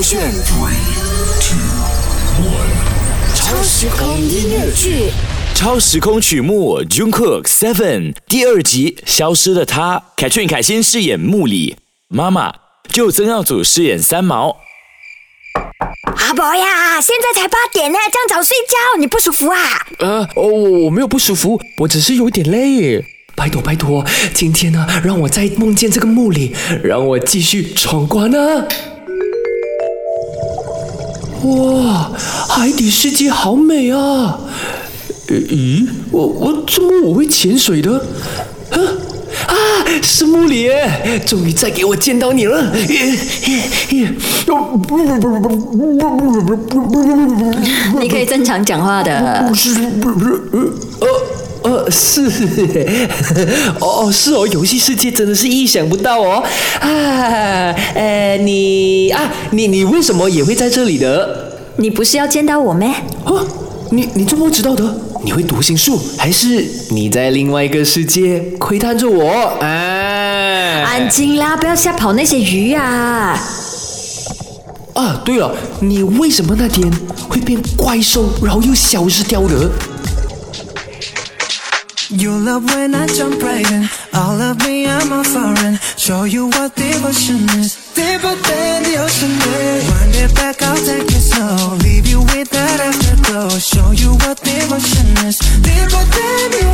勾选。超时空音乐剧，超时空曲目《Jungkook Seven》第二集《消失的她》，凯俊凯欣饰演木里，妈妈就曾耀祖饰演三毛。阿伯呀，现在才八点呢，这样早睡觉，你不舒服啊？呃，我我没有不舒服，我只是有点累。拜托拜托，今天呢，让我再梦见这个墓里，让我继续闯关呢。哇，海底世界好美啊！呃咦，我我怎么我会潜水的？啊啊，是穆里耶！终于再给我见到你了。你可以正常讲话的。呃呃是，哦是哦，游戏世界真的是意想不到哦。啊，呃你啊你你为什么也会在这里的？你不是要见到我吗？啊，你你怎么知道的？你会读心术，还是你在另外一个世界窥探着我？啊，安静啦，不要吓跑那些鱼啊！啊，对了，你为什么那天会变怪兽，然后又消失掉的？You love when I jump right in. All of me, I'm a foreign. Show you what devotion is. Deeper than the ocean is. Wind it back, I'll take it slow. Leave you with that afterglow. Show you what devotion is. Deeper than the.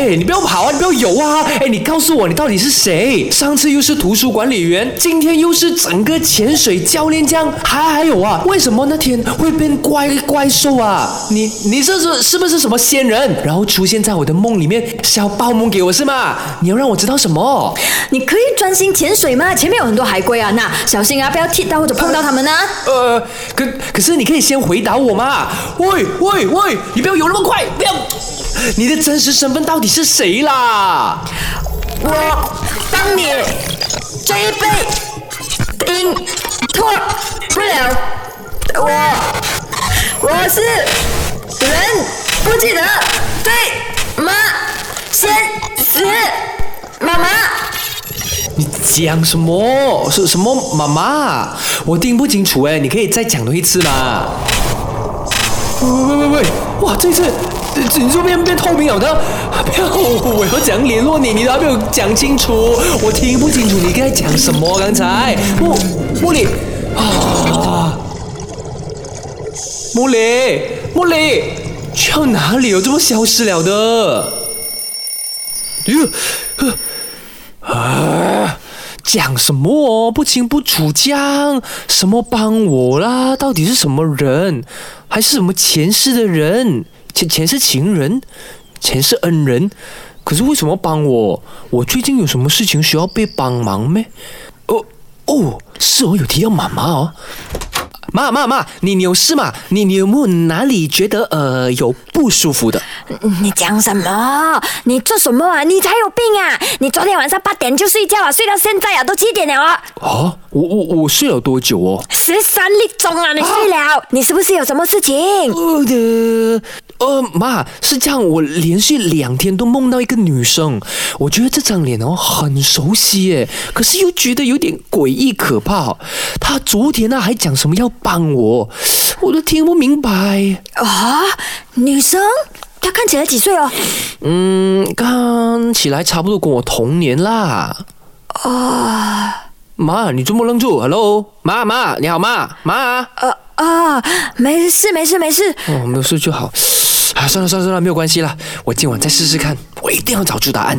哎，你不要跑啊！你不要游啊！哎，你告诉我，你到底是谁？上次又是图书管理员，今天又是整个潜水教练，这样还还有啊？为什么那天会变怪怪兽啊？你你这是是不是什么仙人？然后出现在我的梦里面，是要报梦给我是吗？你要让我知道什么？你可以专心潜水吗？前面有很多海龟啊，那小心啊，不要踢到或者碰到它们啊！呃，可可是你可以先回答我嘛？喂喂喂，你不要游那么快，不要！你的真实身份到底是谁啦？我帮你这一杯饮脱不了，我我是人不记得，对吗先死妈妈。你讲什么？是什么妈妈？我听不清楚哎，你可以再讲多一次吗？喂喂喂喂！哇，这次你这边变透明了的，不要！我要怎样联络你，你都还没有讲清楚，我听不清楚你刚才讲什么？刚才穆穆里啊，穆里穆里，去到哪里有这么消失了的？哟，呃啊！讲什么哦？不清不楚讲什么帮我啦？到底是什么人？还是什么前世的人？前前世情人？钱是恩人？可是为什么帮我？我最近有什么事情需要被帮忙咩？哦哦，是我有提到妈妈哦。妈妈妈，你你有事吗？你你有没有哪里觉得呃有不舒服的？你讲什么？你做什么啊？你才有病啊！你昨天晚上八点就睡觉啊，睡到现在啊，都七点了啊！哦，我我我睡了多久哦？十三粒钟啊，你睡了？你是不是有什么事情？呃，妈，是这样，我连续两天都梦到一个女生，我觉得这张脸哦很熟悉耶，可是又觉得有点诡异可怕。她昨天呢还讲什么要帮我，我都听不明白。啊，女生，她看起来几岁哦？嗯，看起来差不多跟我同年啦。啊，妈，你这么愣住？Hello，妈妈，你好吗？妈，呃啊，没事没事没事。哦，没有事就好。啊，算了算了算了，没有关系了，我今晚再试试看，我一定要找出答案。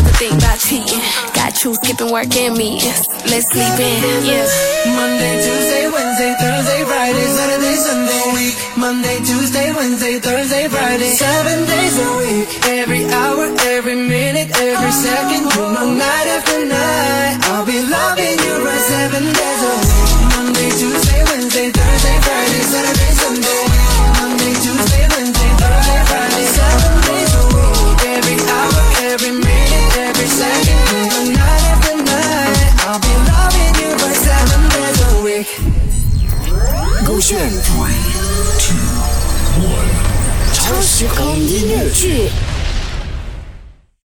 You skipping work and meetings. Let's sleep in, yeah. Monday, Tuesday, Wednesday, Thursday, Friday, Saturday, Sunday, week. Monday, Tuesday, Wednesday, Thursday, Friday, seven days a week. Every hour, every minute, every second, you know, night after night. I'll be loving you right seven days a week. Monday, Tuesday, Wednesday, Thursday, Friday, Saturday, Sunday. 勾选超时空音乐剧。